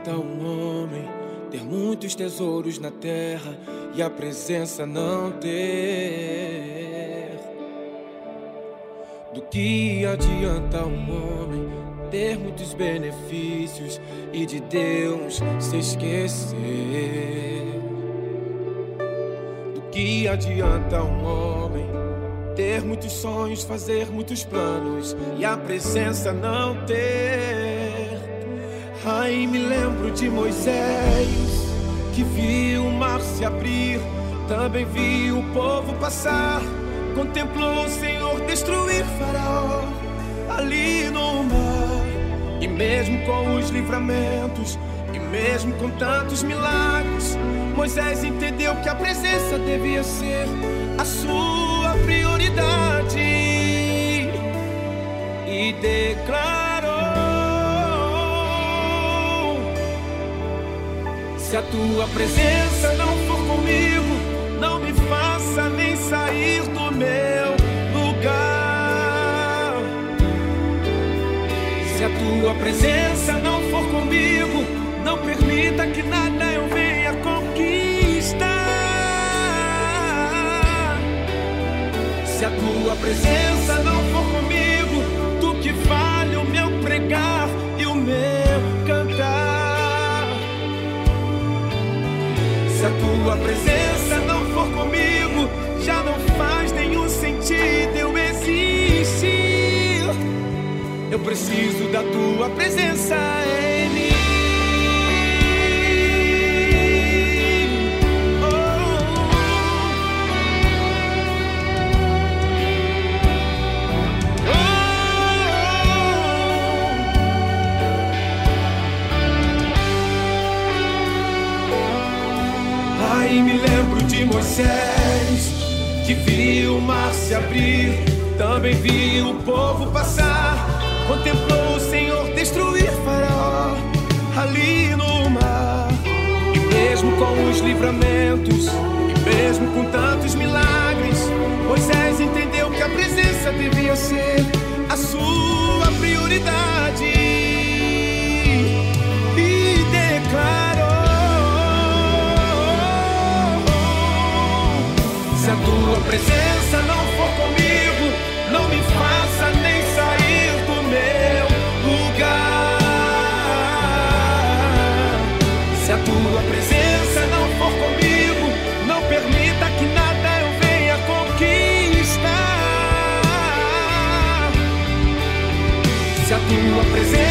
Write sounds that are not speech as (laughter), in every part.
Adianta um homem ter muitos tesouros na terra e a presença não ter? Do que adianta um homem ter muitos benefícios e de Deus se esquecer? Do que adianta um homem ter muitos sonhos, fazer muitos planos e a presença não ter? Ai, me lembro de Moisés, que viu o mar se abrir, também viu o povo passar, contemplou o Senhor destruir Faraó ali no mar. E mesmo com os livramentos, e mesmo com tantos milagres, Moisés entendeu que a presença devia ser a sua prioridade e declarou. Se a tua presença não for comigo, não me faça nem sair do meu lugar. Se a tua presença não for comigo, não permita que nada eu venha conquistar. Se a tua presença não a tua presença não for comigo, já não faz nenhum sentido eu existir. Eu preciso da tua presença em mim. Moisés, que viu o mar se abrir, também viu o povo passar, contemplou o Senhor destruir Faraó ali no mar. E mesmo com os livramentos, e mesmo com tantos milagres, Moisés entendeu que a presença devia ser a sua prioridade. Se a tua presença não for comigo, não me faça nem sair do meu lugar. Se a tua presença não for comigo, não permita que nada eu venha conquistar. Se a tua presença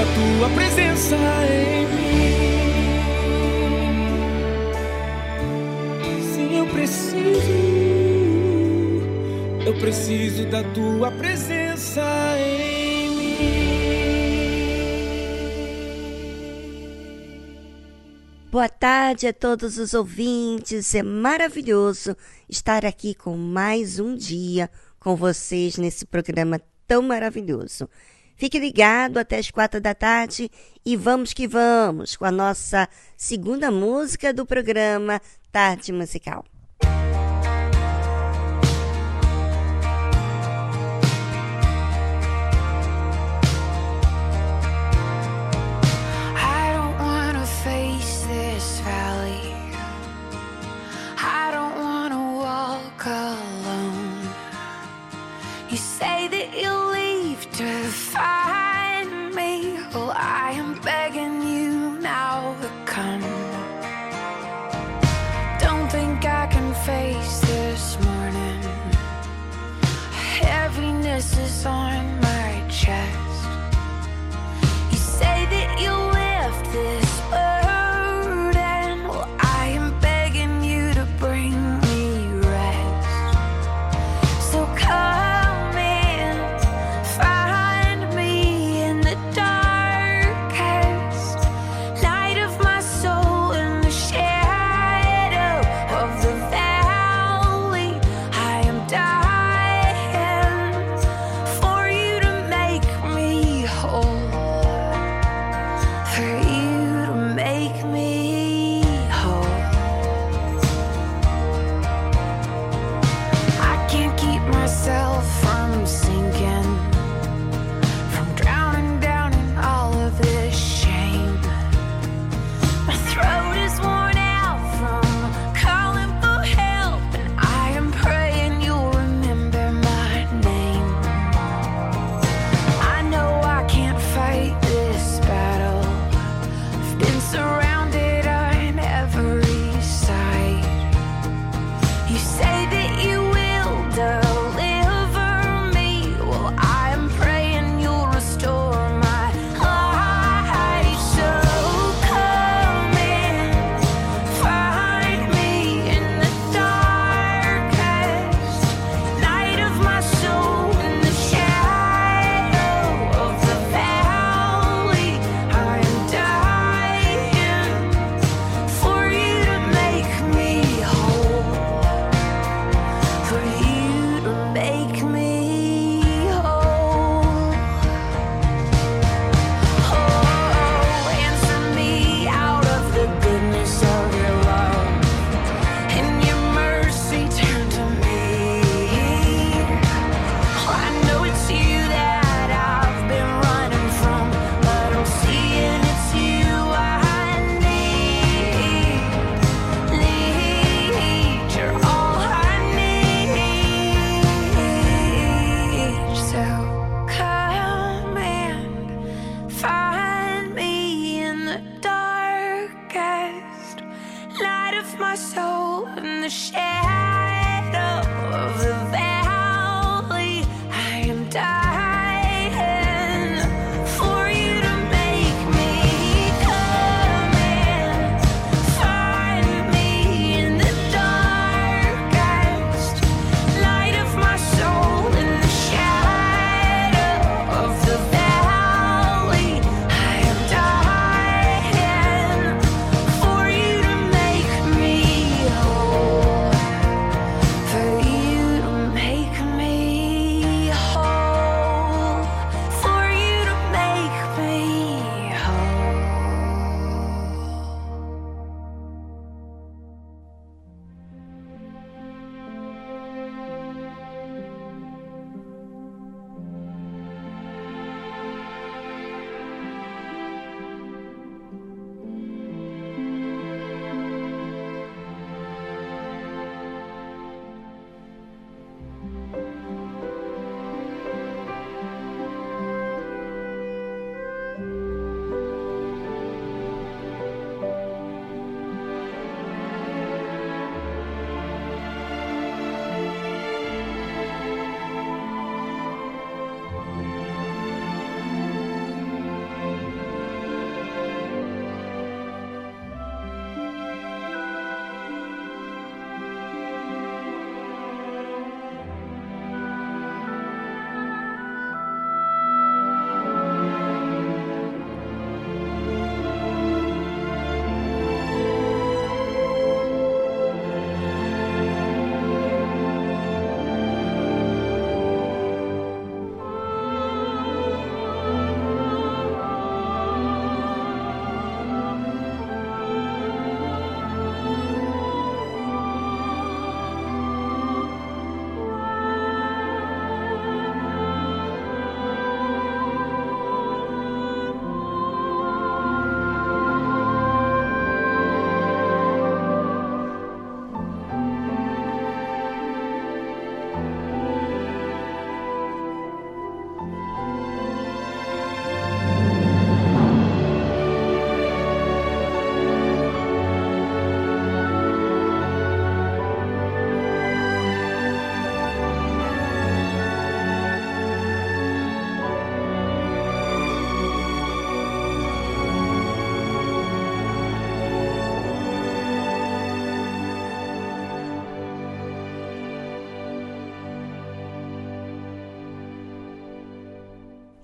da tua presença em mim. Sim, eu preciso. Eu preciso da tua presença em mim. Boa tarde a todos os ouvintes. É maravilhoso estar aqui com mais um dia com vocês nesse programa tão maravilhoso. Fique ligado até as quatro da tarde e vamos que vamos com a nossa segunda música do programa Tarde Musical. I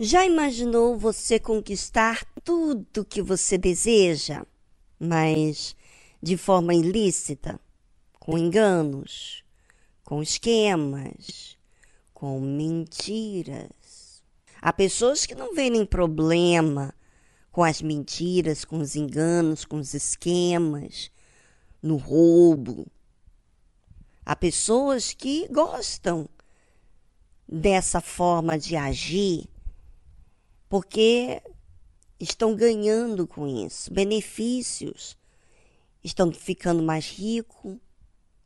Já imaginou você conquistar tudo que você deseja, mas de forma ilícita, com enganos, com esquemas, com mentiras? Há pessoas que não veem problema com as mentiras, com os enganos, com os esquemas, no roubo. Há pessoas que gostam dessa forma de agir porque estão ganhando com isso benefícios, estão ficando mais ricos,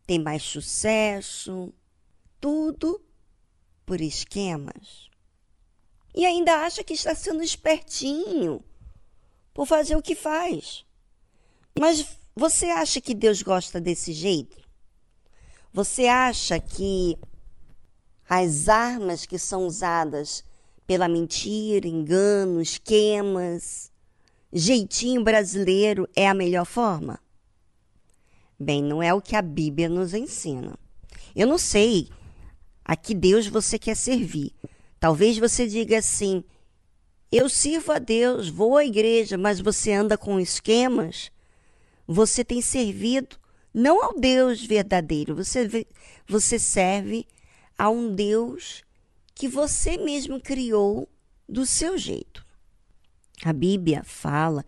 têm mais sucesso, tudo por esquemas. E ainda acha que está sendo espertinho por fazer o que faz. Mas você acha que Deus gosta desse jeito? Você acha que as armas que são usadas pela mentira, engano, esquemas, jeitinho brasileiro é a melhor forma? Bem, não é o que a Bíblia nos ensina. Eu não sei a que Deus você quer servir. Talvez você diga assim: eu sirvo a Deus, vou à igreja, mas você anda com esquemas. Você tem servido não ao Deus verdadeiro, você, você serve a um Deus que você mesmo criou do seu jeito. A Bíblia fala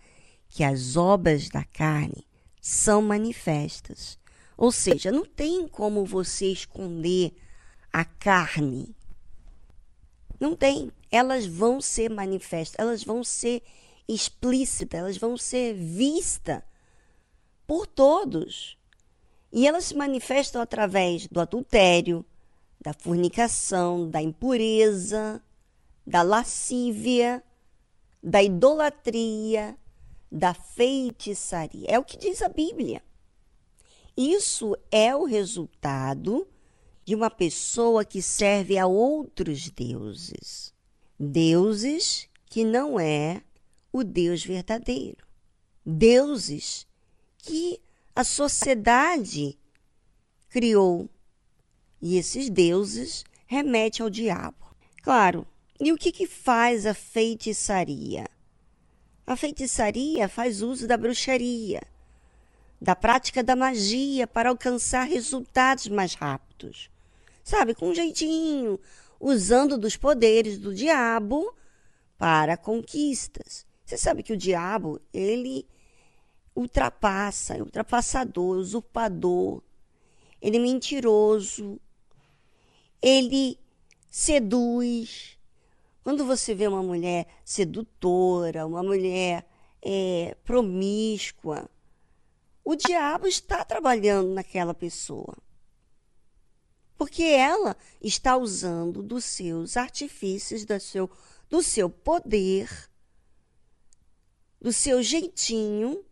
que as obras da carne são manifestas. Ou seja, não tem como você esconder a carne. Não tem. Elas vão ser manifestas, elas vão ser explícitas, elas vão ser vistas por todos. E elas se manifestam através do adultério, da fornicação, da impureza, da lascívia, da idolatria, da feitiçaria. É o que diz a Bíblia. Isso é o resultado de uma pessoa que serve a outros deuses. Deuses que não é o Deus verdadeiro. Deuses que a sociedade criou e esses deuses remetem ao diabo. Claro, e o que, que faz a feitiçaria? A feitiçaria faz uso da bruxaria, da prática da magia para alcançar resultados mais rápidos. Sabe, com um jeitinho, usando dos poderes do diabo para conquistas. Você sabe que o diabo, ele ultrapassa, é ultrapassador, usurpador, ele é mentiroso, ele seduz. Quando você vê uma mulher sedutora, uma mulher é, promíscua, o diabo está trabalhando naquela pessoa. Porque ela está usando dos seus artifícios, do seu, do seu poder, do seu jeitinho,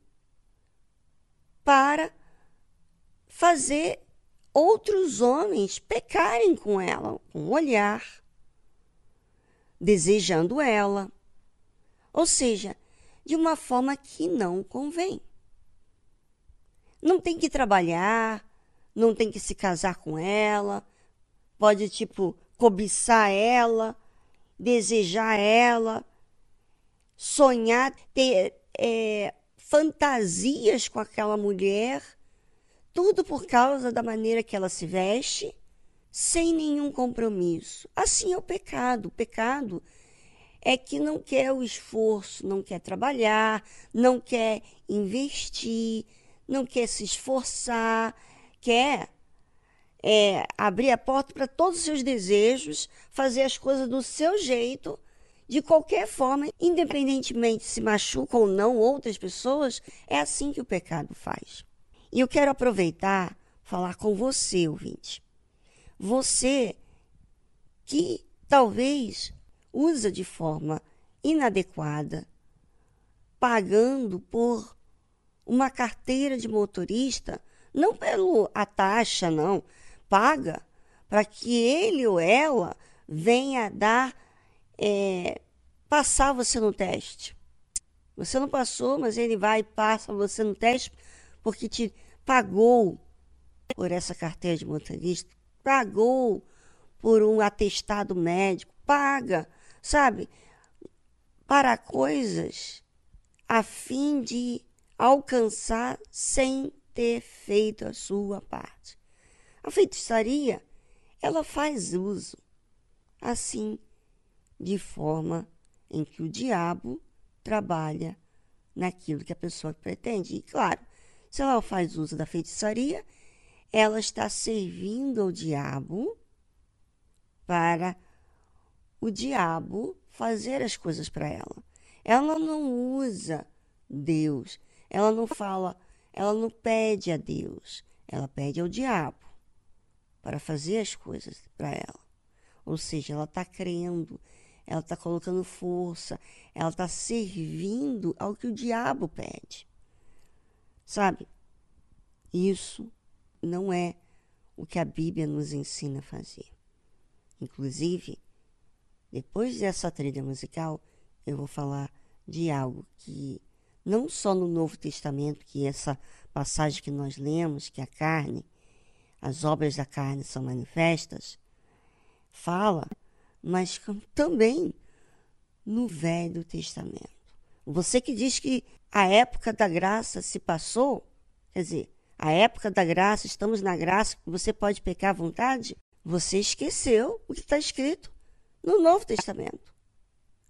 para fazer outros homens pecarem com ela, com o olhar, desejando ela. Ou seja, de uma forma que não convém. Não tem que trabalhar, não tem que se casar com ela, pode, tipo, cobiçar ela, desejar ela, sonhar, ter é, fantasias com aquela mulher tudo por causa da maneira que ela se veste, sem nenhum compromisso. Assim é o pecado. O pecado é que não quer o esforço, não quer trabalhar, não quer investir, não quer se esforçar, quer é, abrir a porta para todos os seus desejos, fazer as coisas do seu jeito, de qualquer forma, independentemente se machuca ou não outras pessoas, é assim que o pecado faz. E eu quero aproveitar falar com você, ouvinte. Você que talvez usa de forma inadequada, pagando por uma carteira de motorista, não pelo a taxa, não, paga para que ele ou ela venha dar é, passar você no teste. Você não passou, mas ele vai e passa você no teste porque te pagou por essa carteira de motorista, pagou por um atestado médico, paga, sabe? para coisas a fim de alcançar sem ter feito a sua parte. A feitiçaria, ela faz uso assim de forma em que o diabo trabalha naquilo que a pessoa pretende. E claro, se ela faz uso da feitiçaria, ela está servindo ao diabo para o diabo fazer as coisas para ela. Ela não usa Deus, ela não fala, ela não pede a Deus, ela pede ao diabo para fazer as coisas para ela. Ou seja, ela está crendo, ela está colocando força, ela está servindo ao que o diabo pede. Sabe? Isso não é o que a Bíblia nos ensina a fazer. Inclusive, depois dessa trilha musical, eu vou falar de algo que não só no Novo Testamento, que essa passagem que nós lemos, que a carne, as obras da carne são manifestas, fala, mas também no Velho Testamento. Você que diz que a época da graça se passou, quer dizer, a época da graça, estamos na graça, você pode pecar à vontade, você esqueceu o que está escrito no Novo Testamento,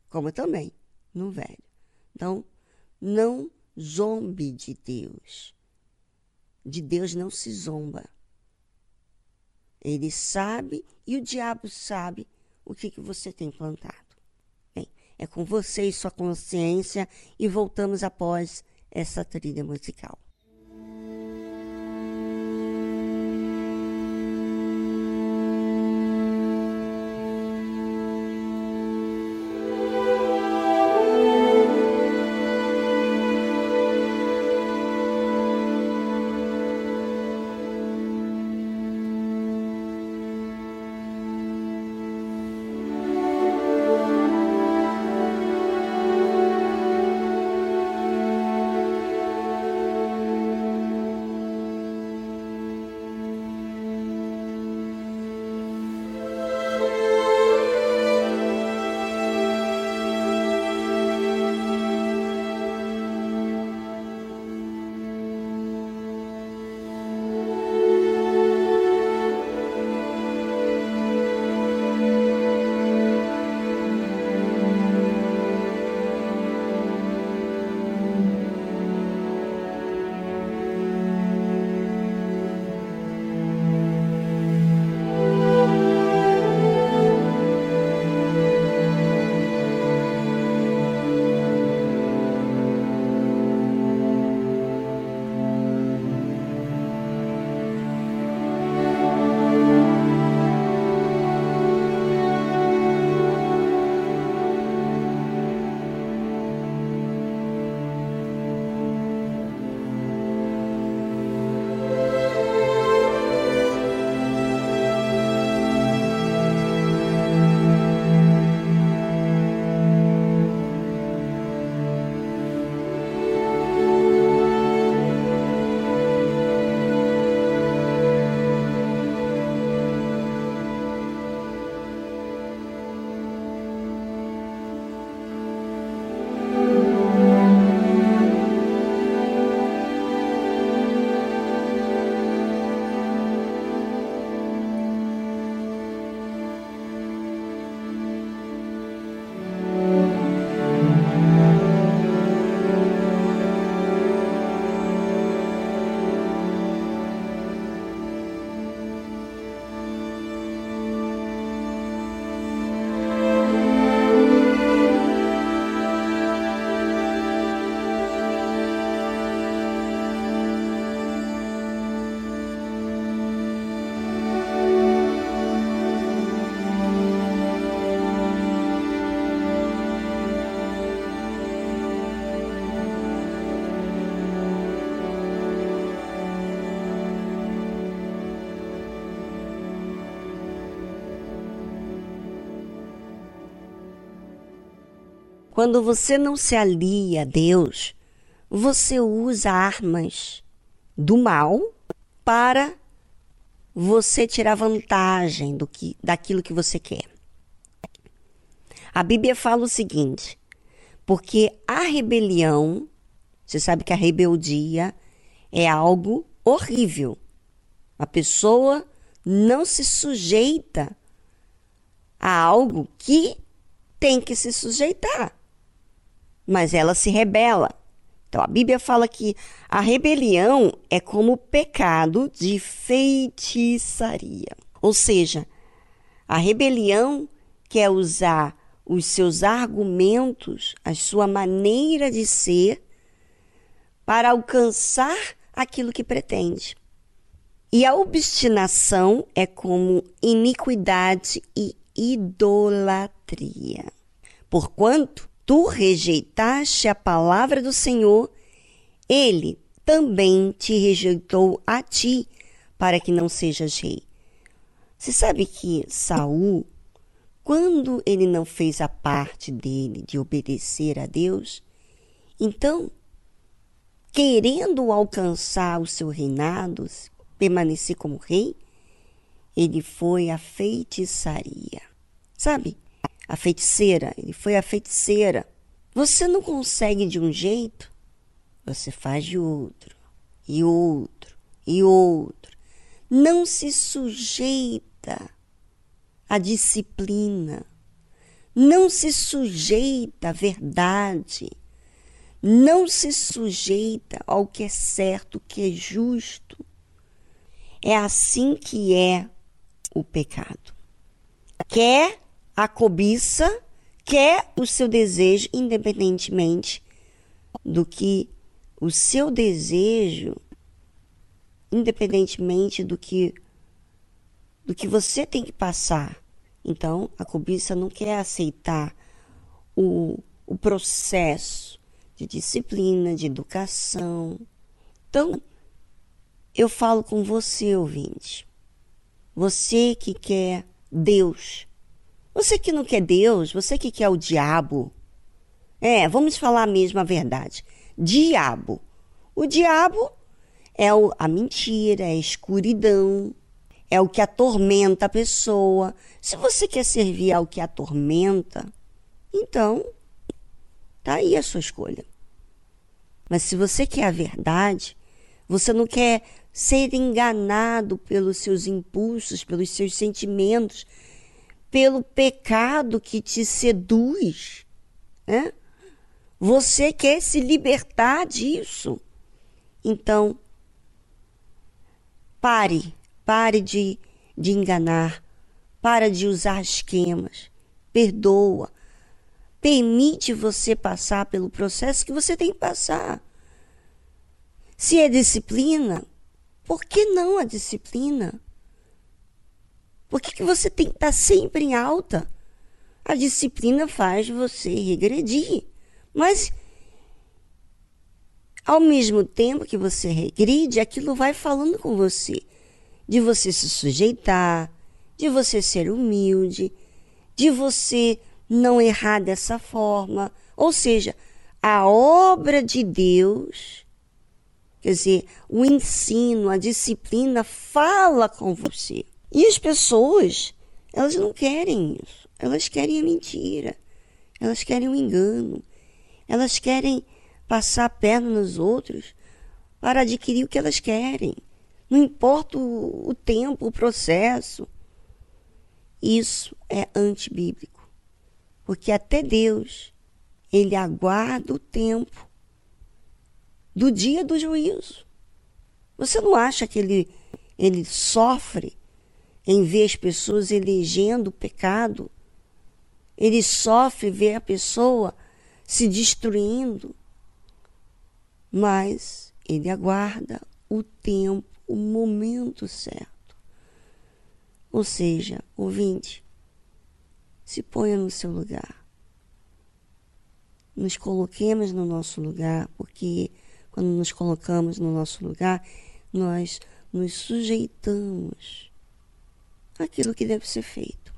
como também no Velho. Então, não zombe de Deus. De Deus não se zomba. Ele sabe e o diabo sabe o que, que você tem plantado. É com você e sua consciência e voltamos após essa trilha musical. Quando você não se alia a Deus, você usa armas do mal para você tirar vantagem do que, daquilo que você quer. A Bíblia fala o seguinte: Porque a rebelião, você sabe que a rebeldia é algo horrível. A pessoa não se sujeita a algo que tem que se sujeitar, mas ela se rebela. Então a Bíblia fala que a rebelião é como o pecado de feitiçaria. Ou seja, a rebelião quer usar os seus argumentos, a sua maneira de ser, para alcançar aquilo que pretende. E a obstinação é como iniquidade e idolatria. Porquanto tu rejeitaste a palavra do Senhor, ele também te rejeitou a ti, para que não sejas rei. Você sabe que Saul, quando ele não fez a parte dele de obedecer a Deus, então, querendo alcançar o seu reinado, permanecer como rei, ele foi a feitiçaria. Sabe? A feiticeira, ele foi a feiticeira. Você não consegue de um jeito, você faz de outro, e outro, e outro. Não se sujeita à disciplina, não se sujeita à verdade, não se sujeita ao que é certo, o que é justo. É assim que é o pecado. Quer a cobiça, quer o seu desejo, independentemente do que o seu desejo, independentemente do que do que você tem que passar. Então, a cobiça não quer aceitar o, o processo de disciplina, de educação. Então, eu falo com você, ouvinte. Você que quer Deus. Você que não quer Deus, você que quer o diabo. É, vamos falar mesmo a verdade. Diabo. O diabo é o, a mentira, é a escuridão, é o que atormenta a pessoa. Se você quer servir ao que atormenta, então tá aí a sua escolha. Mas se você quer a verdade, você não quer ser enganado pelos seus impulsos, pelos seus sentimentos, pelo pecado que te seduz. Né? Você quer se libertar disso. Então, pare, pare de, de enganar, para de usar esquemas, perdoa, permite você passar pelo processo que você tem que passar. Se é disciplina, por que não a disciplina? Por que, que você tem que estar sempre em alta? A disciplina faz você regredir. Mas, ao mesmo tempo que você regride, aquilo vai falando com você. De você se sujeitar, de você ser humilde, de você não errar dessa forma. Ou seja, a obra de Deus Quer dizer, o ensino, a disciplina fala com você. E as pessoas, elas não querem isso. Elas querem a mentira. Elas querem o engano. Elas querem passar a perna nos outros para adquirir o que elas querem. Não importa o, tempo, o processo. Isso é antibíblico. Porque até Deus, ele aguarda o tempo do dia do juízo. Você não acha que ele, ele sofre em ver as pessoas elegendo o pecado? Ele sofre ver a pessoa se destruindo. Mas ele aguarda o tempo, o momento certo. Ou seja, ouvinte, se ponha no seu lugar. Nos coloquemos no nosso lugar, porque quando nos colocamos no nosso lugar, nós nos sujeitamos àquilo que deve ser feito.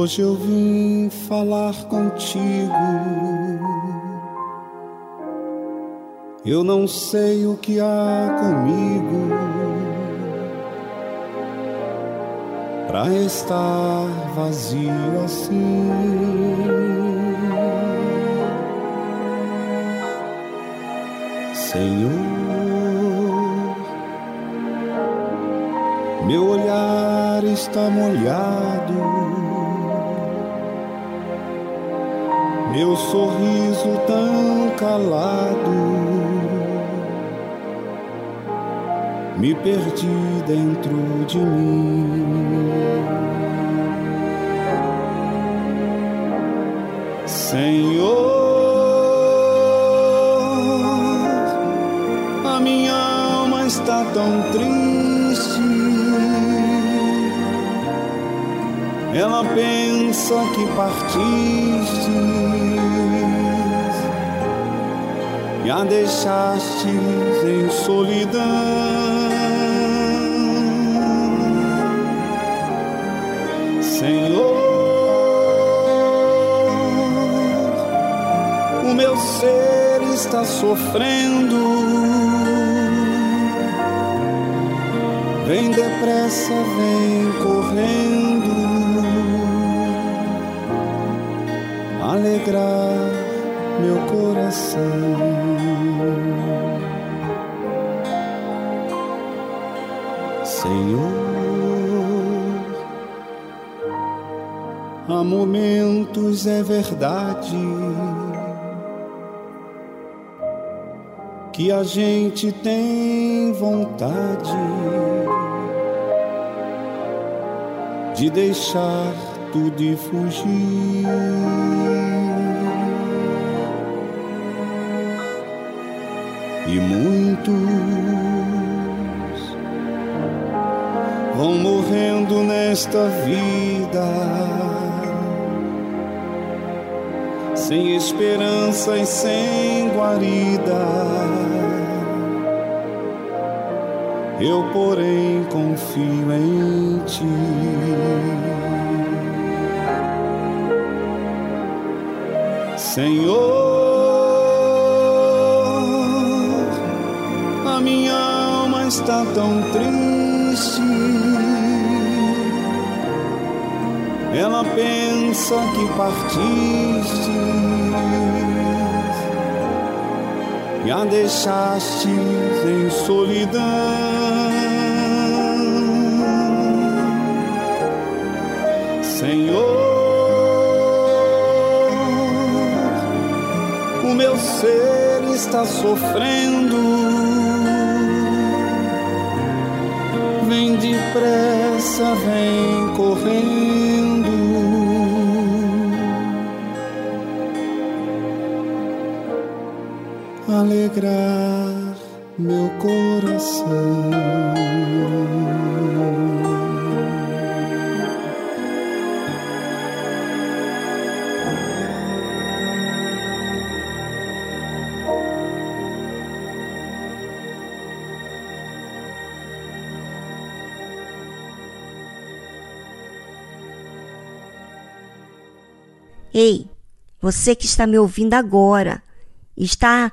Hoje eu vim falar contigo. Eu não sei o que há comigo para estar vazio assim. Senhor, meu olhar está molhado, sorriso tão calado, me perdi dentro de mim. Senhor, a minha alma está tão triste ela pensa que partiste e a deixaste em solidão. Senhor, o meu ser está sofrendo. Vem depressa, vem correndo. Alegrar meu coração. Senhor, há momentos é verdade que a gente tem vontade de deixar tudo e fugir. E muitos vão morrendo nesta vida, sem esperança e sem guarida. Eu, porém, confio em ti. Senhor, está tão triste. Ela pensa que partiste e a deixaste em solidão. Senhor. meu ser está sofrendo. Depressa, vem correndo. Alegrar meu coração. Ei, você que está me ouvindo agora, está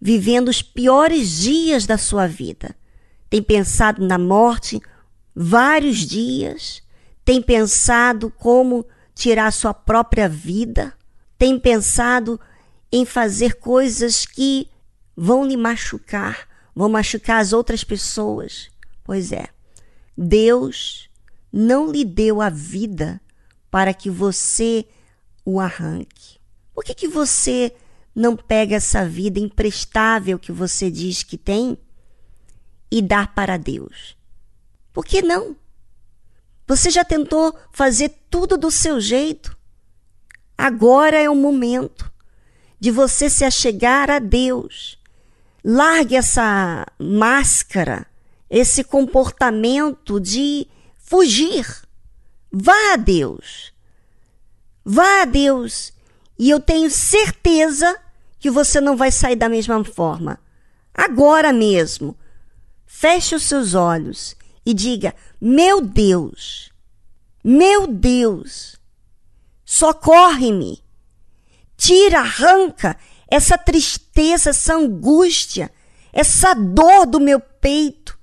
vivendo os piores dias da sua vida. Tem pensado na morte vários dias, tem pensado como tirar sua própria vida, tem pensado em fazer coisas que vão lhe machucar, vão machucar as outras pessoas. Pois é, Deus não lhe deu a vida para que você o arranque? Por que, que você não pega essa vida imprestável que você diz que tem e dá para Deus? Por que não? Você já tentou fazer tudo do seu jeito? Agora é o momento de você se achegar a Deus. Largue essa máscara, esse comportamento de fugir. Vá a Deus. Vá a Deus e eu tenho certeza que você não vai sair da mesma forma. Agora mesmo. feche os seus olhos e diga: Meu Deus, meu Deus, socorre-me. Tira, arranca essa tristeza, essa angústia, essa dor do meu peito.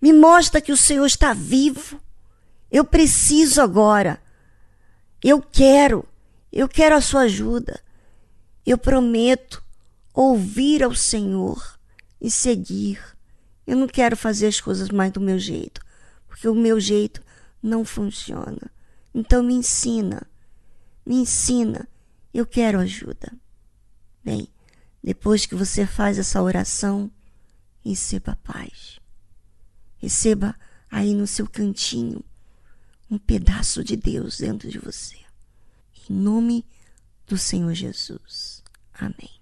Me mostra que o Senhor está vivo. Eu preciso agora. Eu quero, eu quero a sua ajuda. Eu prometo ouvir ao Senhor e seguir. Eu não quero fazer as coisas mais do meu jeito, porque o meu jeito não funciona. Então me ensina, me ensina. Eu quero ajuda. Bem, depois que você faz essa oração, receba paz. Receba aí no seu cantinho um pedaço de Deus dentro de você. Em nome do Senhor Jesus. Amém.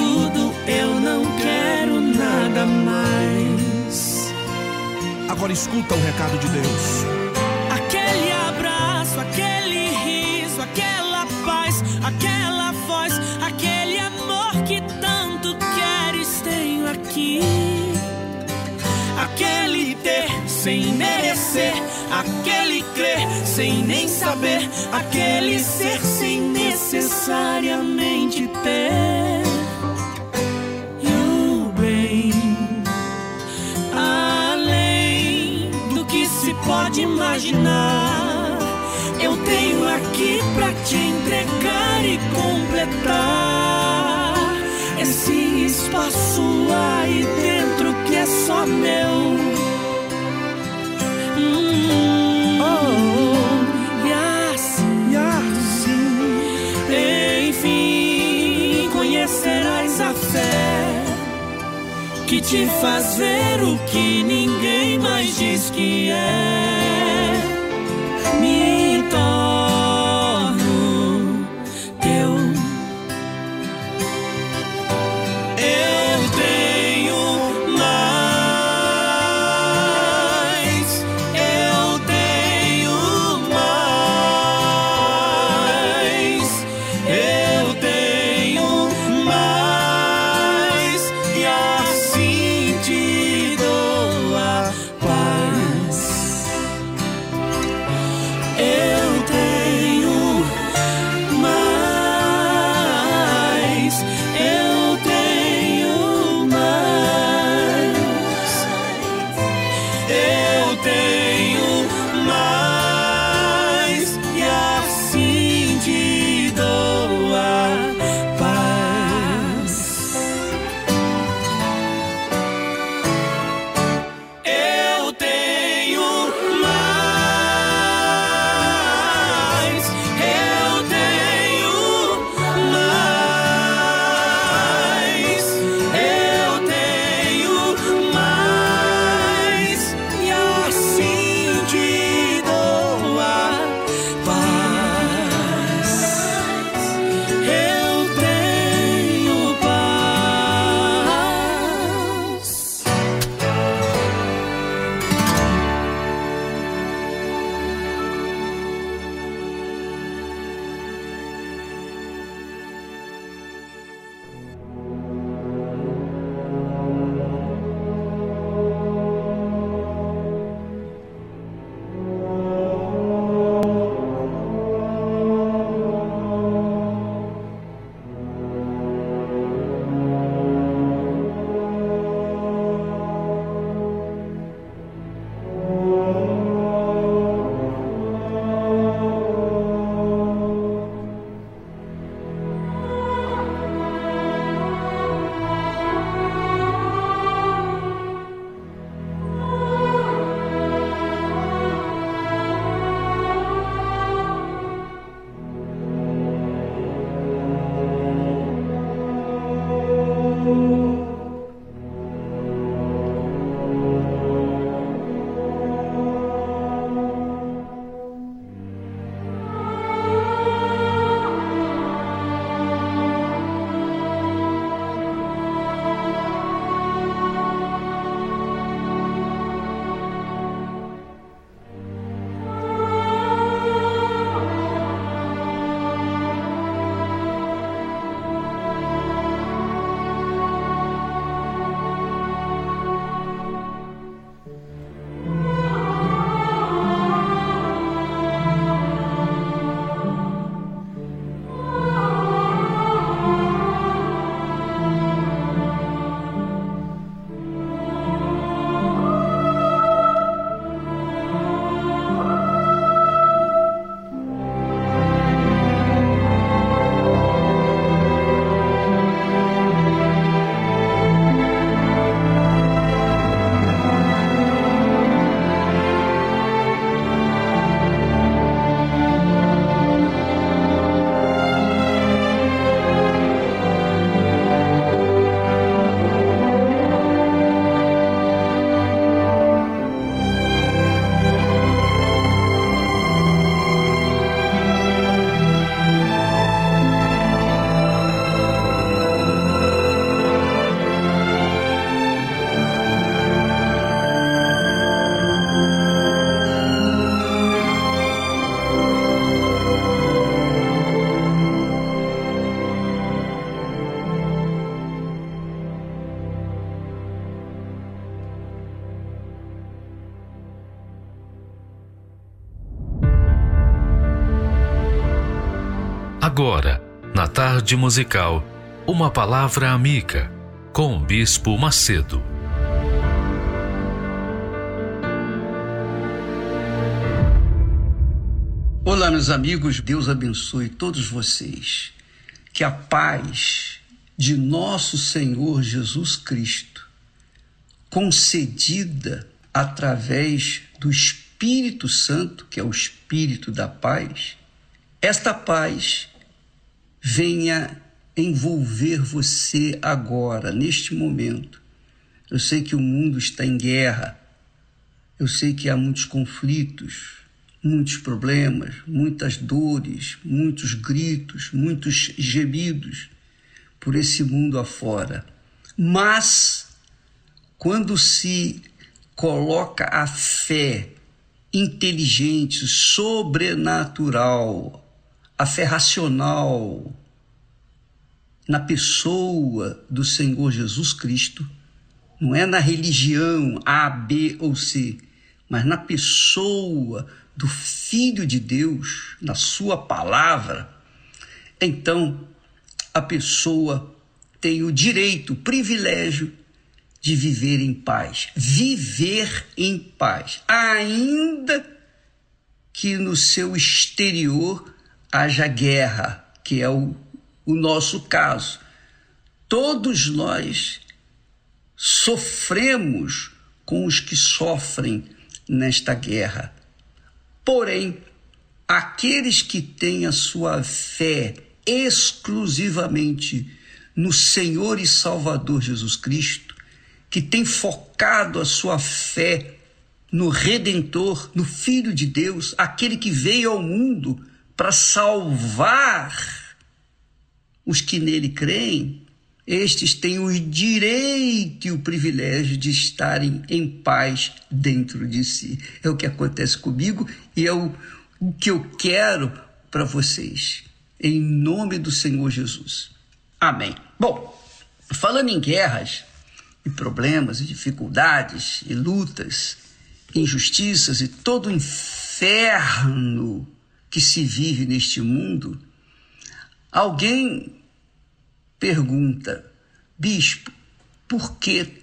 tudo, eu não quero nada mais. Agora escuta o recado de Deus. Aquele abraço, aquele riso, aquela paz, aquela voz, aquele amor que tanto queres tenho aqui. Aquele ter sem merecer, aquele crer sem nem saber, aquele ser sem necessariamente ter. te imaginar. Eu tenho aqui pra te entregar e completar esse espaço aí dentro que é só meu. Hum, oh, e assim, assim, enfim, conhecerás a fé que te fazer o que ninguém mais diz que é. Me tarde musical, uma palavra amiga com o Bispo Macedo. Olá, meus amigos, Deus abençoe todos vocês. Que a paz de nosso Senhor Jesus Cristo, concedida através do Espírito Santo, que é o Espírito da paz, esta paz venha envolver você agora, neste momento, Eu sei que o mundo está em guerra. Eu sei que há muitos conflitos, muitos problemas, muitas dores, muitos gritos, muitos gemidos por esse mundo afora. Mas quando se coloca a fé inteligente, sobrenatural, a fé racional na pessoa do Senhor Jesus Cristo, não é na religião A, B ou C, mas na pessoa do Filho de Deus, na Sua palavra, então a pessoa tem o direito, o privilégio de viver em paz. Viver em paz, ainda que no seu exterior haja guerra, que é o, o nosso caso. Todos nós sofremos com os que sofrem nesta guerra. Porém, aqueles que têm a sua fé exclusivamente no Senhor e Salvador Jesus Cristo, que tem focado a sua fé no Redentor, no Filho de Deus, aquele que veio ao mundo para salvar os que nele creem, estes têm o direito e o privilégio de estarem em paz dentro de si. É o que acontece comigo e é o, que eu quero para vocês. Em nome do Senhor Jesus. Amém. Bom, falando em guerras e problemas e dificuldades e lutas, injustiças e todo o inferno que se vive neste mundo, alguém pergunta, bispo, por que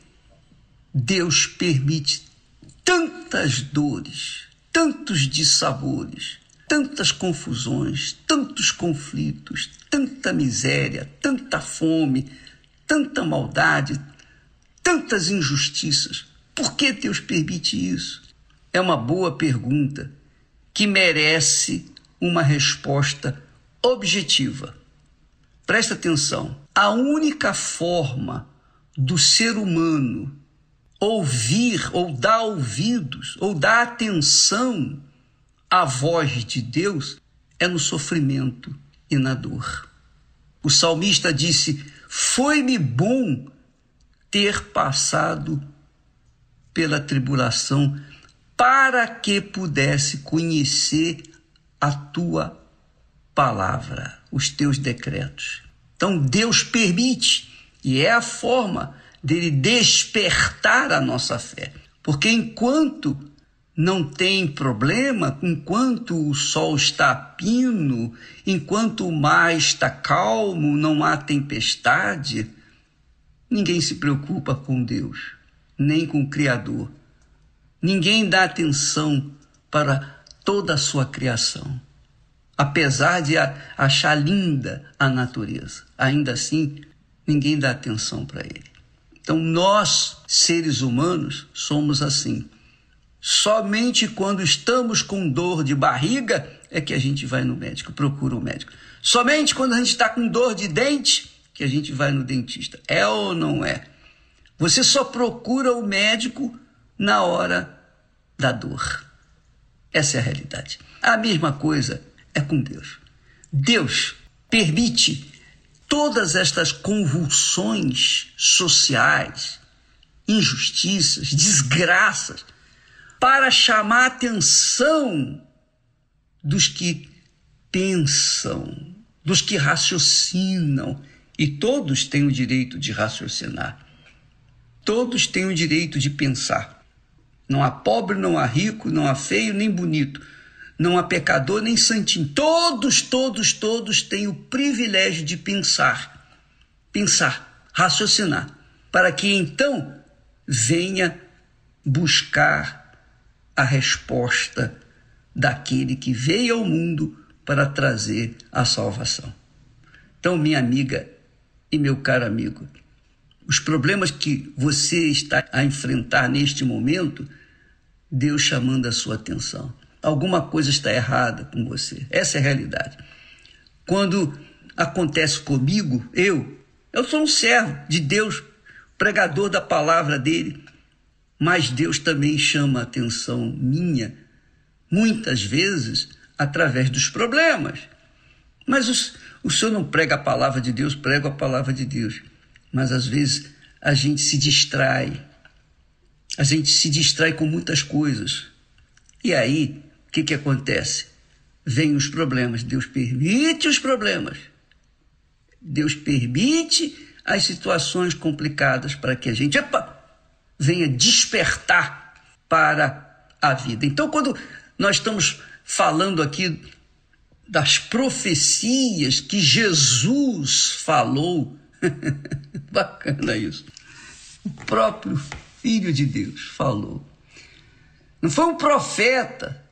Deus permite tantas dores, tantos dissabores, tantas confusões, tantos conflitos, tanta miséria, tanta fome, tanta maldade, tantas injustiças? Por que Deus permite isso? É uma boa pergunta que merece uma resposta objetiva. Presta atenção. A única forma do ser humano ouvir ou dar ouvidos ou dar atenção à voz de Deus é no sofrimento e na dor. O salmista disse: Foi-me bom ter passado pela tribulação para que pudesse conhecer a tua palavra, os teus decretos. Então Deus permite, e é a forma dele despertar a nossa fé. Porque enquanto não tem problema, enquanto o sol está pino, enquanto o mar está calmo, não há tempestade, ninguém se preocupa com Deus, nem com o Criador. Ninguém dá atenção para toda a sua criação. Apesar de achar linda a natureza, ainda assim, ninguém dá atenção para ele. Então, nós, seres humanos, somos assim. Somente quando estamos com dor de barriga é que a gente vai no médico, procura o médico. Somente quando a gente está com dor de dente que a gente vai no dentista. É ou não é? Você só procura o médico na hora da dor. Essa é a realidade. A mesma coisa é com Deus. Deus permite todas estas convulsões sociais, injustiças, desgraças, para chamar a atenção dos que pensam, dos que raciocinam, e todos têm o direito de raciocinar. Todos têm o direito de pensar. Não há pobre, não há rico, não há feio nem bonito, não há pecador nem santinho. Todos, todos, todos têm o privilégio de pensar. Pensar, raciocinar, para que então venha buscar a resposta daquele que veio ao mundo para trazer a salvação. Então, minha amiga e meu caro amigo, os problemas que você está a enfrentar neste momento, Deus chamando a sua atenção. Alguma coisa está errada com você. Essa é a realidade. Quando acontece comigo, eu, eu sou um servo de Deus pregador da palavra dele, mas Deus também chama a atenção minha, muitas vezes, através dos problemas. Mas os, o senhor não prega a palavra de Deus, prega a palavra de Deus. Mas às vezes a gente se distrai. A gente se distrai com muitas coisas. E aí, o que, que acontece? Vêm os problemas. Deus permite os problemas. Deus permite as situações complicadas para que a gente epa, venha despertar para a vida. Então, quando nós estamos falando aqui das profecias que Jesus falou, (laughs) bacana isso. O próprio Filho de Deus falou. Não foi um profeta,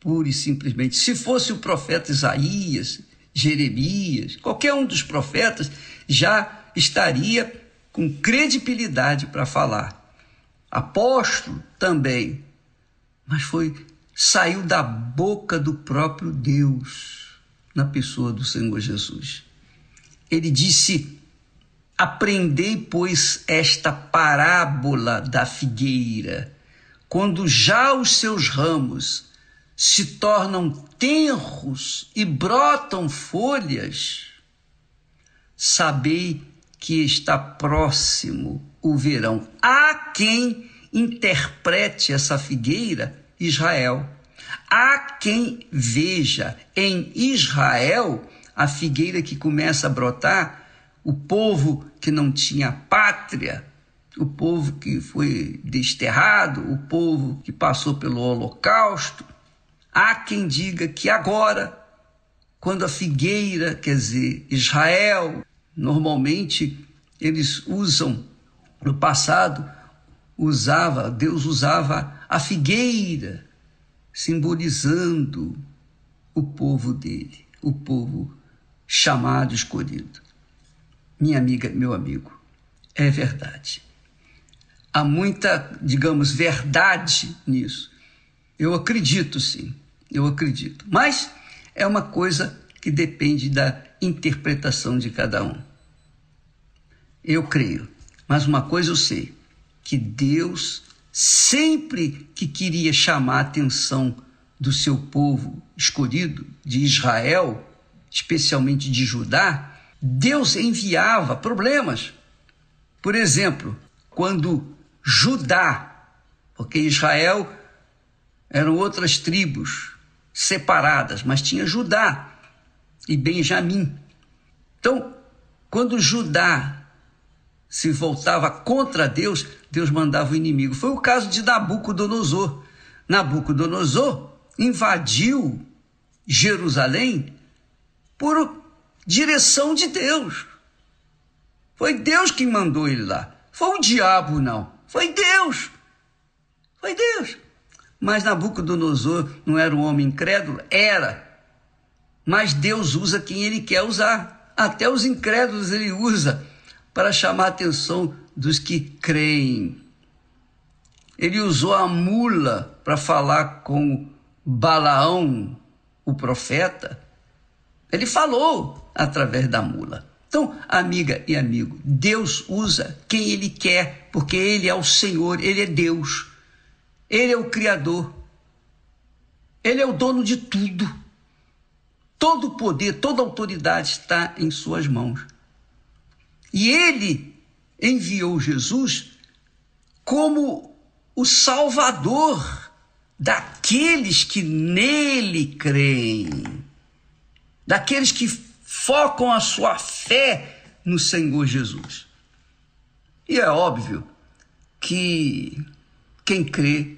pura e simplesmente. Se fosse o profeta Isaías, Jeremias, qualquer um dos profetas, já estaria com credibilidade para falar. Apóstolo também, mas foi saiu da boca do próprio Deus na pessoa do Senhor Jesus. Ele disse: Aprendei, pois, esta parábola da figueira, quando já os seus ramos se tornam tenros e brotam folhas, sabei que está próximo o verão. Há quem interprete essa figueira Israel. Há quem veja em Israel a figueira que começa a brotar, o povo que não tinha pátria, o povo que foi desterrado, o povo que passou pelo Holocausto. Há quem diga que agora, quando a figueira, quer dizer, Israel, Normalmente eles usam, no passado, usava, Deus usava a figueira, simbolizando o povo dele, o povo chamado, escolhido. Minha amiga, meu amigo, é verdade. Há muita, digamos, verdade nisso. Eu acredito, sim, eu acredito. Mas é uma coisa que depende da interpretação de cada um. Eu creio, mas uma coisa eu sei, que Deus sempre que queria chamar a atenção do seu povo escolhido, de Israel, especialmente de Judá, Deus enviava problemas. Por exemplo, quando Judá, porque Israel eram outras tribos separadas, mas tinha Judá, e Benjamim. Então, quando Judá se voltava contra Deus, Deus mandava o inimigo. Foi o caso de Nabucodonosor. Nabucodonosor invadiu Jerusalém por direção de Deus. Foi Deus quem mandou ele lá. Foi o diabo, não. Foi Deus. Foi Deus. Mas Nabucodonosor não era um homem incrédulo? Era. Mas Deus usa quem ele quer usar. Até os incrédulos ele usa para chamar a atenção dos que creem. Ele usou a mula para falar com Balaão, o profeta. Ele falou através da mula. Então, amiga e amigo, Deus usa quem Ele quer, porque Ele é o Senhor, Ele é Deus, Ele é o Criador, Ele é o dono de tudo. Todo poder, toda autoridade está em Suas mãos. E Ele enviou Jesus como o Salvador daqueles que nele creem, daqueles que focam a sua fé no Senhor Jesus. E é óbvio que quem crê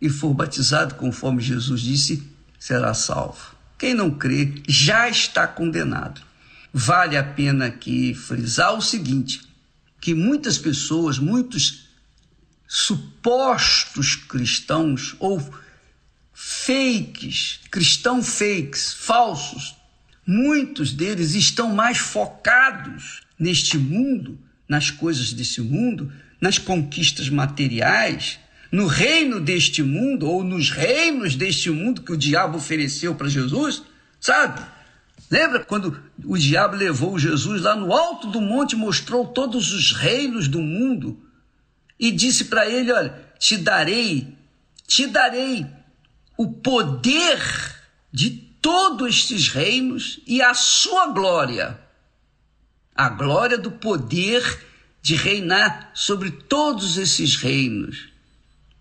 e for batizado conforme Jesus disse, será salvo. Quem não crê já está condenado. Vale a pena aqui frisar o seguinte: que muitas pessoas, muitos supostos cristãos ou fakes, cristão fakes, falsos, muitos deles estão mais focados neste mundo, nas coisas desse mundo, nas conquistas materiais, no reino deste mundo ou nos reinos deste mundo que o diabo ofereceu para Jesus, sabe? Lembra quando o diabo levou Jesus lá no alto do monte, mostrou todos os reinos do mundo e disse para ele: Olha, te darei, te darei o poder de todos estes reinos e a sua glória. A glória do poder de reinar sobre todos esses reinos,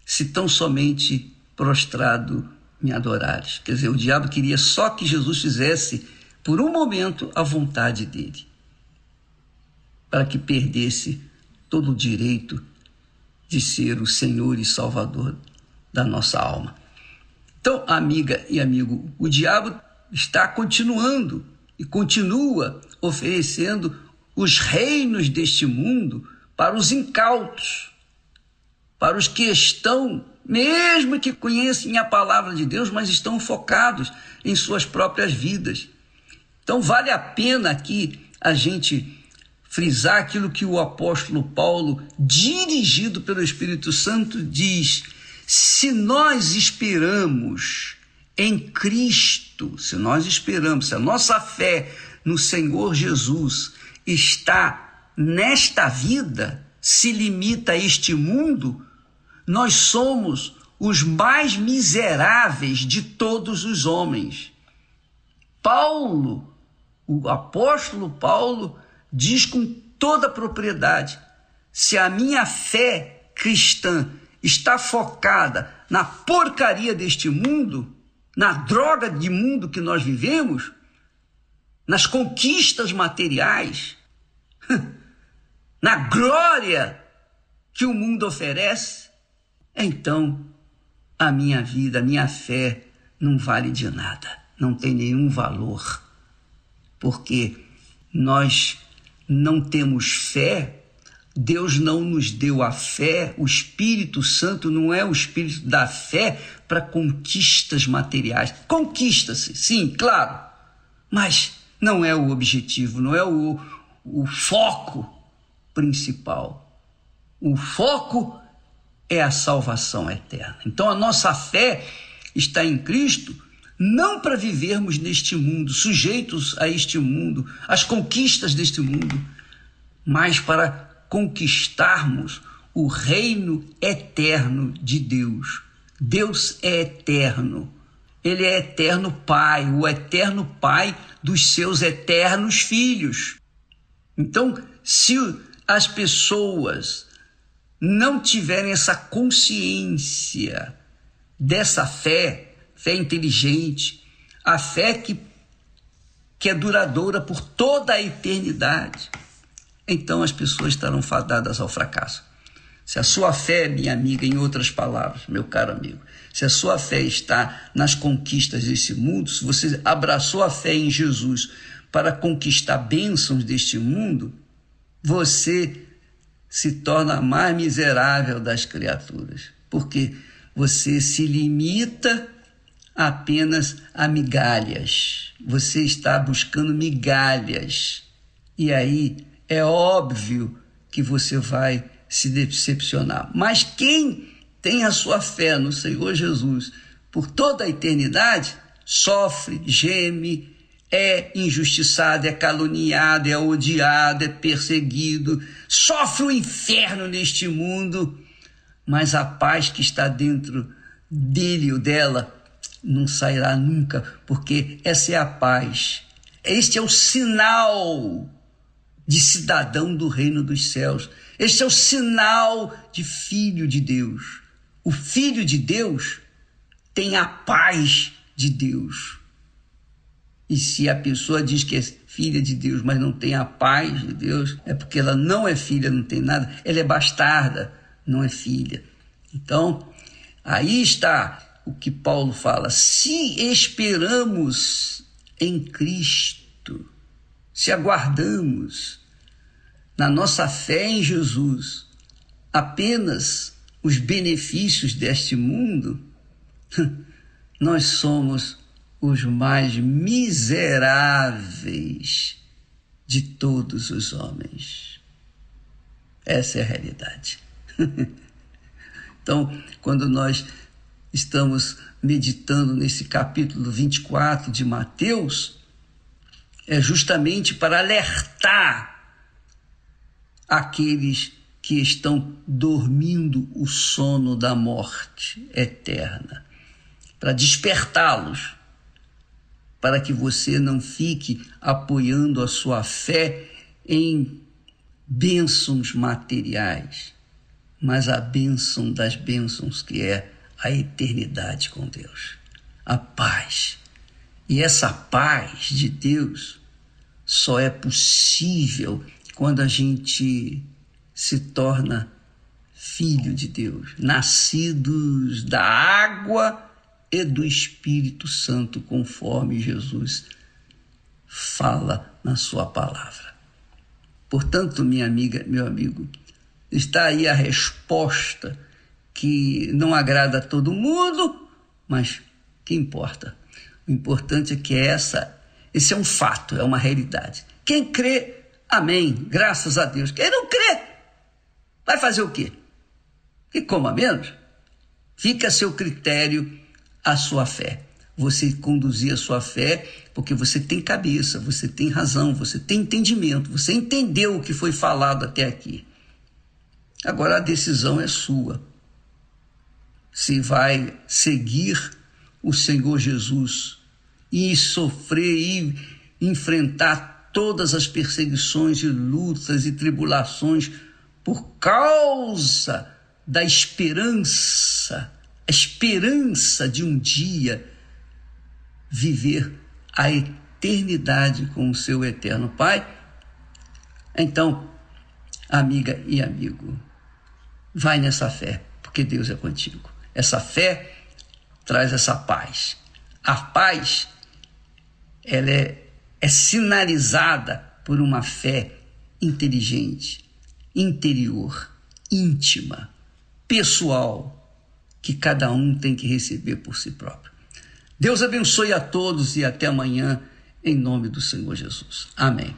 se tão somente prostrado me adorares. Quer dizer, o diabo queria só que Jesus fizesse por um momento a vontade dele, para que perdesse todo o direito de ser o Senhor e Salvador da nossa alma. Então, amiga e amigo, o diabo está continuando e continua oferecendo os reinos deste mundo para os incautos, para os que estão, mesmo que conhecem a palavra de Deus, mas estão focados em suas próprias vidas. Então, vale a pena aqui a gente frisar aquilo que o apóstolo Paulo, dirigido pelo Espírito Santo, diz: se nós esperamos em Cristo, se nós esperamos, se a nossa fé no Senhor Jesus está nesta vida, se limita a este mundo, nós somos os mais miseráveis de todos os homens. Paulo o apóstolo Paulo diz com toda propriedade: se a minha fé cristã está focada na porcaria deste mundo, na droga de mundo que nós vivemos, nas conquistas materiais, (laughs) na glória que o mundo oferece, então a minha vida, a minha fé não vale de nada, não tem nenhum valor porque nós não temos fé, Deus não nos deu a fé, o Espírito Santo não é o espírito da fé para conquistas materiais. Conquista-se, sim, claro, mas não é o objetivo, não é o, o foco principal. O foco é a salvação eterna. Então a nossa fé está em Cristo não para vivermos neste mundo, sujeitos a este mundo, às conquistas deste mundo, mas para conquistarmos o reino eterno de Deus. Deus é eterno. Ele é eterno Pai, o eterno Pai dos seus eternos filhos. Então, se as pessoas não tiverem essa consciência dessa fé, fé inteligente, a fé que, que é duradoura por toda a eternidade, então as pessoas estarão fadadas ao fracasso. Se a sua fé, minha amiga, em outras palavras, meu caro amigo, se a sua fé está nas conquistas desse mundo, se você abraçou a fé em Jesus para conquistar bênçãos deste mundo, você se torna a mais miserável das criaturas, porque você se limita apenas a migalhas. Você está buscando migalhas. E aí é óbvio que você vai se decepcionar. Mas quem tem a sua fé no Senhor Jesus por toda a eternidade, sofre, geme, é injustiçado, é caluniado, é odiado, é perseguido, sofre o inferno neste mundo, mas a paz que está dentro dele ou dela não sairá nunca, porque essa é a paz. Este é o sinal de cidadão do reino dos céus. Este é o sinal de filho de Deus. O filho de Deus tem a paz de Deus. E se a pessoa diz que é filha de Deus, mas não tem a paz de Deus, é porque ela não é filha, não tem nada, ela é bastarda, não é filha. Então, aí está o que Paulo fala: se esperamos em Cristo, se aguardamos na nossa fé em Jesus apenas os benefícios deste mundo, (laughs) nós somos os mais miseráveis de todos os homens. Essa é a realidade. (laughs) então, quando nós estamos meditando nesse capítulo 24 de Mateus, é justamente para alertar aqueles que estão dormindo o sono da morte eterna, para despertá-los, para que você não fique apoiando a sua fé em bênçãos materiais, mas a bênção das bênçãos que é a eternidade com Deus, a paz. E essa paz de Deus só é possível quando a gente se torna filho de Deus, nascidos da água e do Espírito Santo, conforme Jesus fala na sua palavra. Portanto, minha amiga, meu amigo, está aí a resposta que não agrada a todo mundo, mas que importa? O importante é que essa, esse é um fato, é uma realidade. Quem crê, amém, graças a Deus. Quem não crê, vai fazer o quê? E coma menos? Fica a seu critério a sua fé. Você conduzir a sua fé porque você tem cabeça, você tem razão, você tem entendimento, você entendeu o que foi falado até aqui. Agora a decisão é sua. Se vai seguir o Senhor Jesus e sofrer e enfrentar todas as perseguições e lutas e tribulações por causa da esperança, a esperança de um dia viver a eternidade com o seu eterno Pai. Então, amiga e amigo, vai nessa fé, porque Deus é contigo. Essa fé traz essa paz. A paz ela é, é sinalizada por uma fé inteligente, interior, íntima, pessoal, que cada um tem que receber por si próprio. Deus abençoe a todos e até amanhã, em nome do Senhor Jesus. Amém.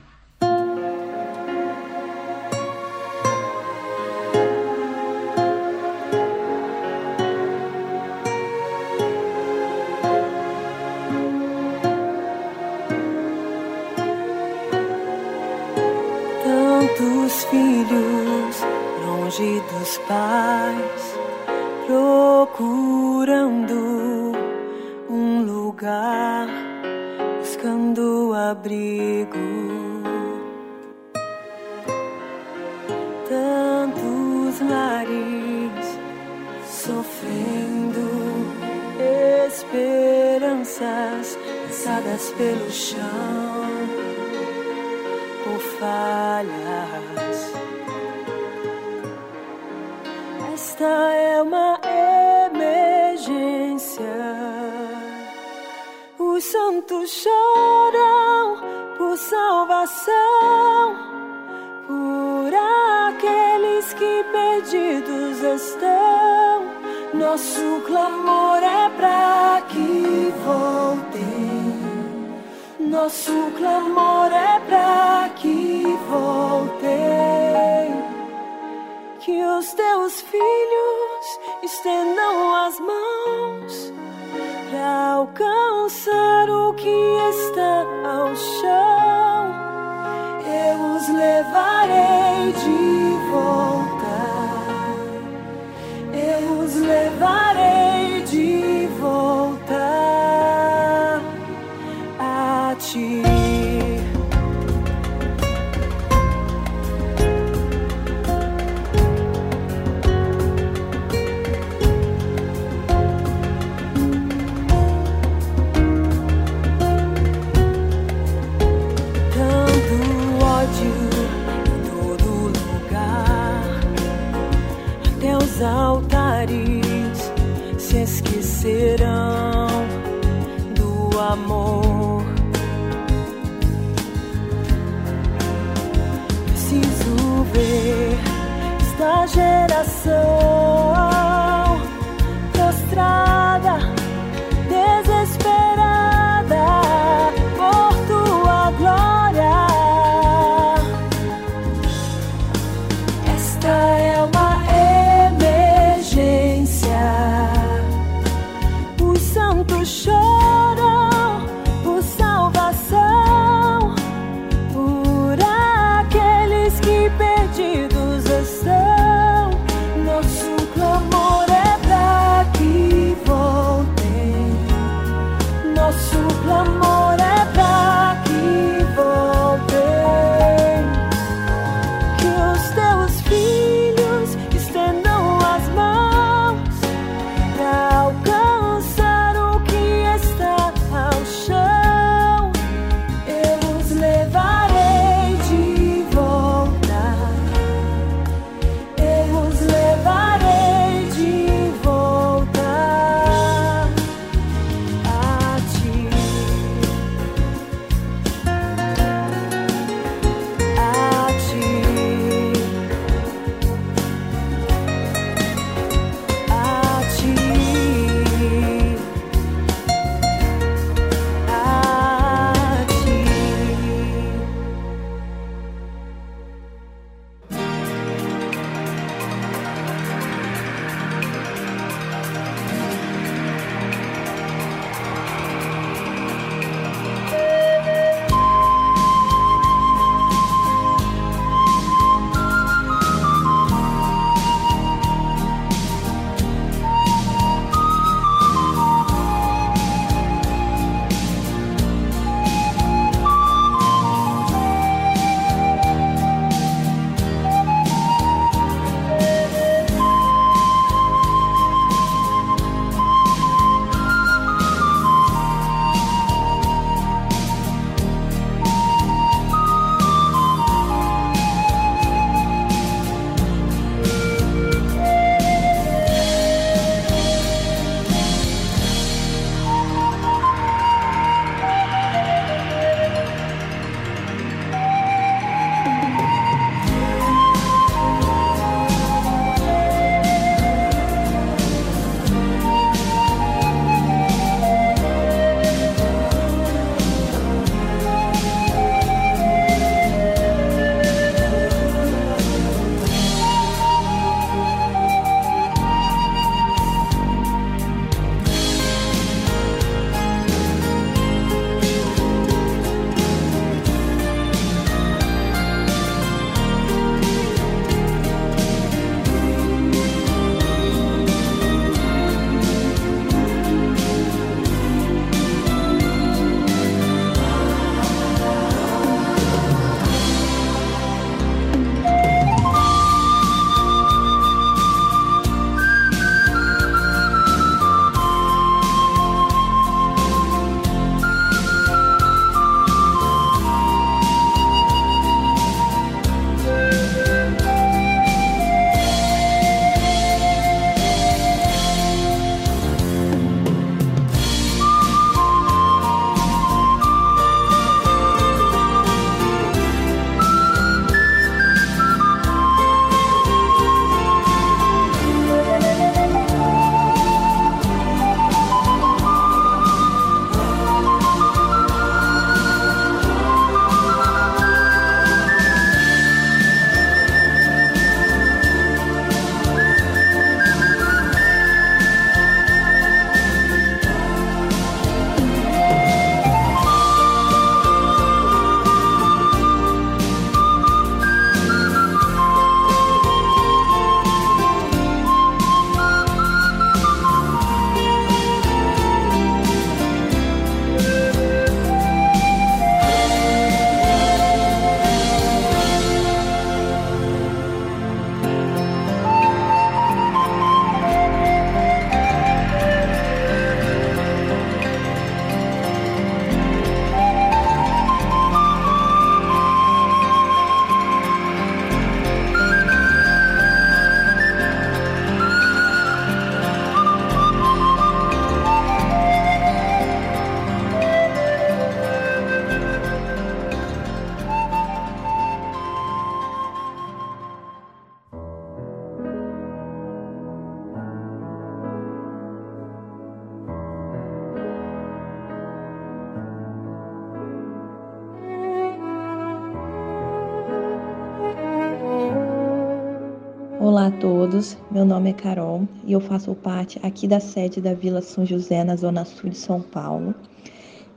Olá a todos, meu nome é Carol e eu faço parte aqui da sede da Vila São José, na Zona Sul de São Paulo.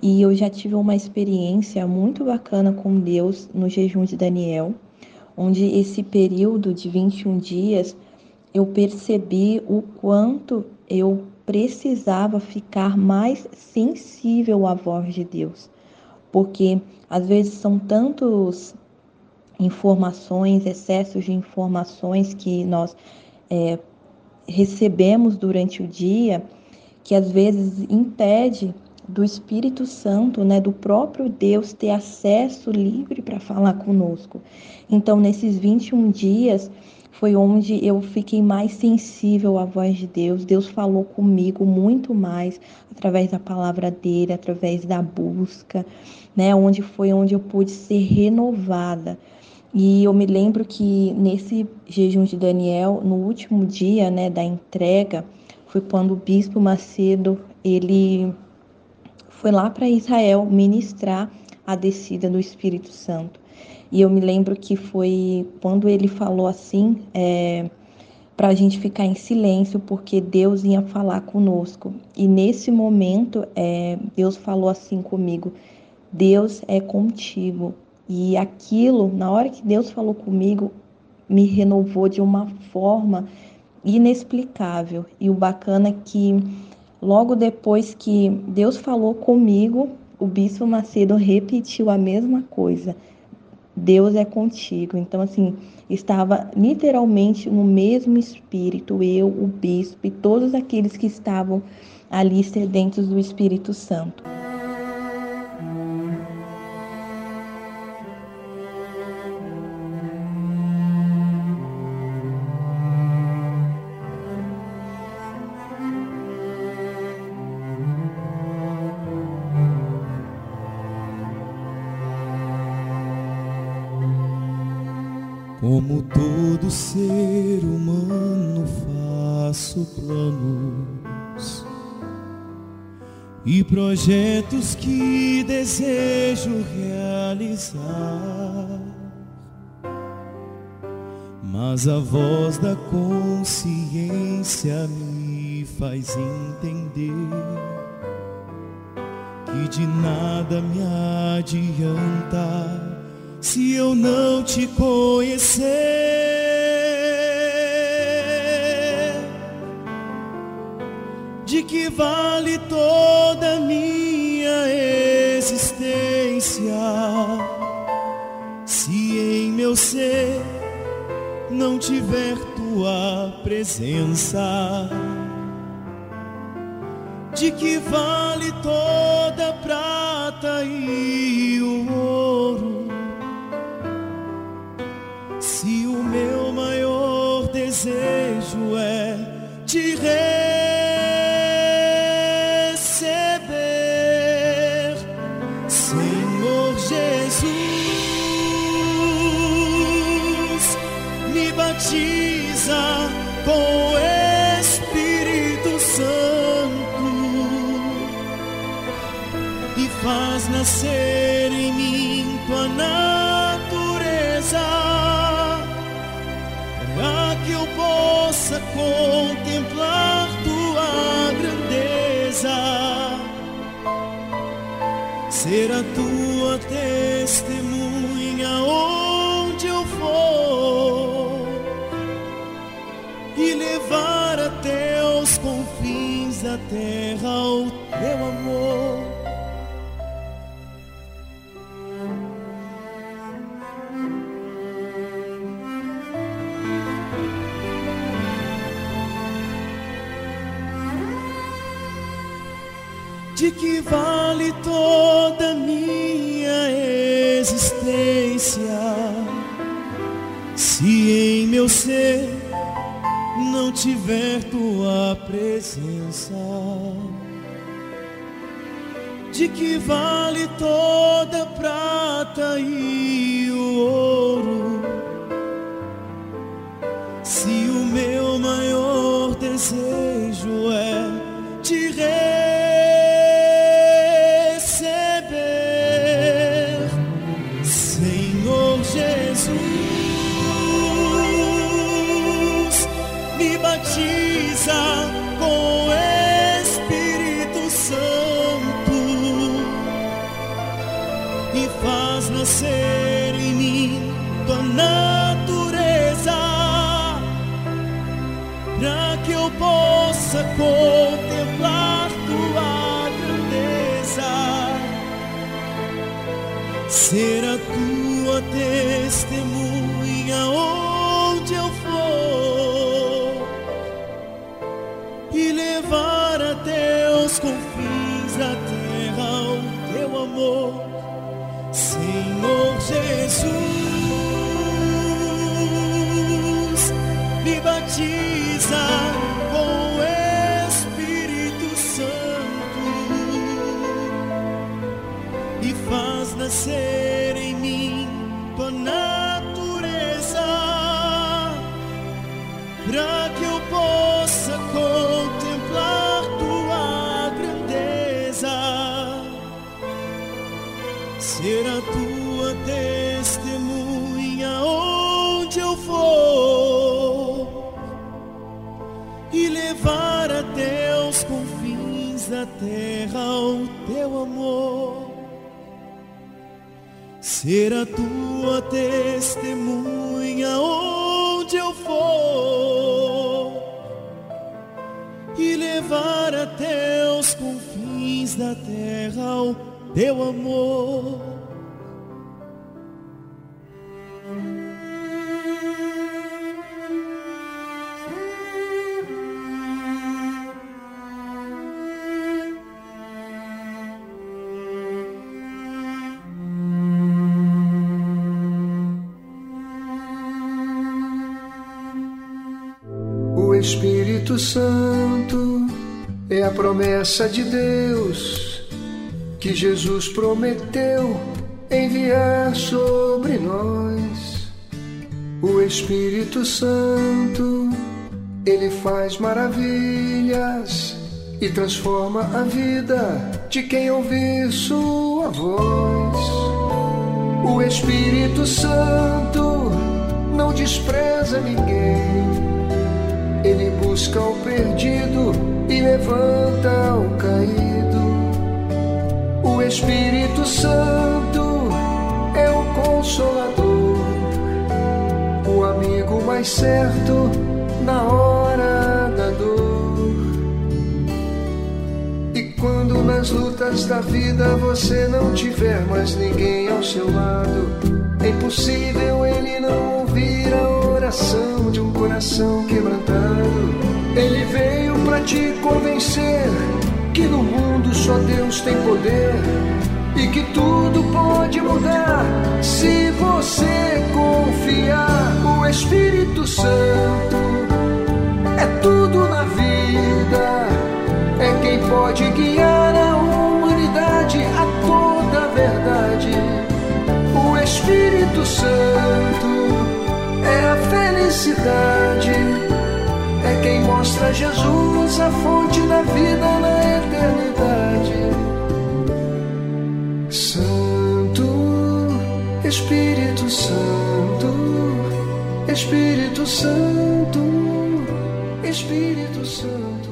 E eu já tive uma experiência muito bacana com Deus no jejum de Daniel, onde esse período de 21 dias eu percebi o quanto eu precisava ficar mais sensível à voz de Deus, porque às vezes são tantos informações, excessos de informações que nós é, recebemos durante o dia, que às vezes impede do Espírito Santo, né, do próprio Deus ter acesso livre para falar conosco. Então, nesses 21 dias, foi onde eu fiquei mais sensível à voz de Deus. Deus falou comigo muito mais através da palavra dele, através da busca, né? Onde foi onde eu pude ser renovada. E eu me lembro que nesse jejum de Daniel, no último dia, né, da entrega, foi quando o bispo Macedo, ele foi lá para Israel ministrar a descida do Espírito Santo. E eu me lembro que foi quando ele falou assim, é, para a gente ficar em silêncio, porque Deus ia falar conosco. E nesse momento, é, Deus falou assim comigo: Deus é contigo. E aquilo, na hora que Deus falou comigo, me renovou de uma forma inexplicável. E o bacana é que logo depois que Deus falou comigo, o bispo Macedo repetiu a mesma coisa. Deus é contigo. Então, assim, estava literalmente no mesmo espírito, eu, o bispo e todos aqueles que estavam ali sedentos do Espírito Santo. E projetos que desejo realizar. Mas a voz da consciência me faz entender que de nada me adianta se eu não te conhecer? De que vale toda minha existência? Se em meu ser não tiver tua presença? De que vale toda a prata e o terra o teu amor. de que vale toda minha existência se em meu ser tiver tua presença? De que vale toda prata e ser a tua testemunha onde eu for e levar até os confins da terra o teu amor. Santo é a promessa de Deus que Jesus prometeu enviar sobre nós. O Espírito Santo, ele faz maravilhas e transforma a vida de quem ouvir sua voz. O Espírito Santo não despreza ninguém. Ele busca o perdido e levanta o caído. O Espírito Santo é o consolador, o amigo mais certo na hora da dor. E quando nas lutas da vida você não tiver mais ninguém ao seu lado, é impossível ele não ouvir a oração de um coração quebrantado. Ele veio para te convencer que no mundo só Deus tem poder e que tudo pode mudar se você confiar. O Espírito Santo é tudo na vida, é quem pode guiar a humanidade a toda a verdade. Espírito Santo é a felicidade, é quem mostra Jesus, a fonte da vida na eternidade. Santo, Espírito Santo, Espírito Santo, Espírito Santo.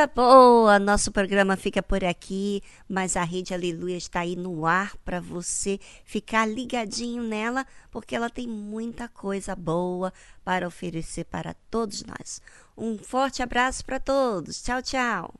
coisa boa! Nosso programa fica por aqui, mas a Rede Aleluia está aí no ar para você ficar ligadinho nela, porque ela tem muita coisa boa para oferecer para todos nós. Um forte abraço para todos. Tchau, tchau.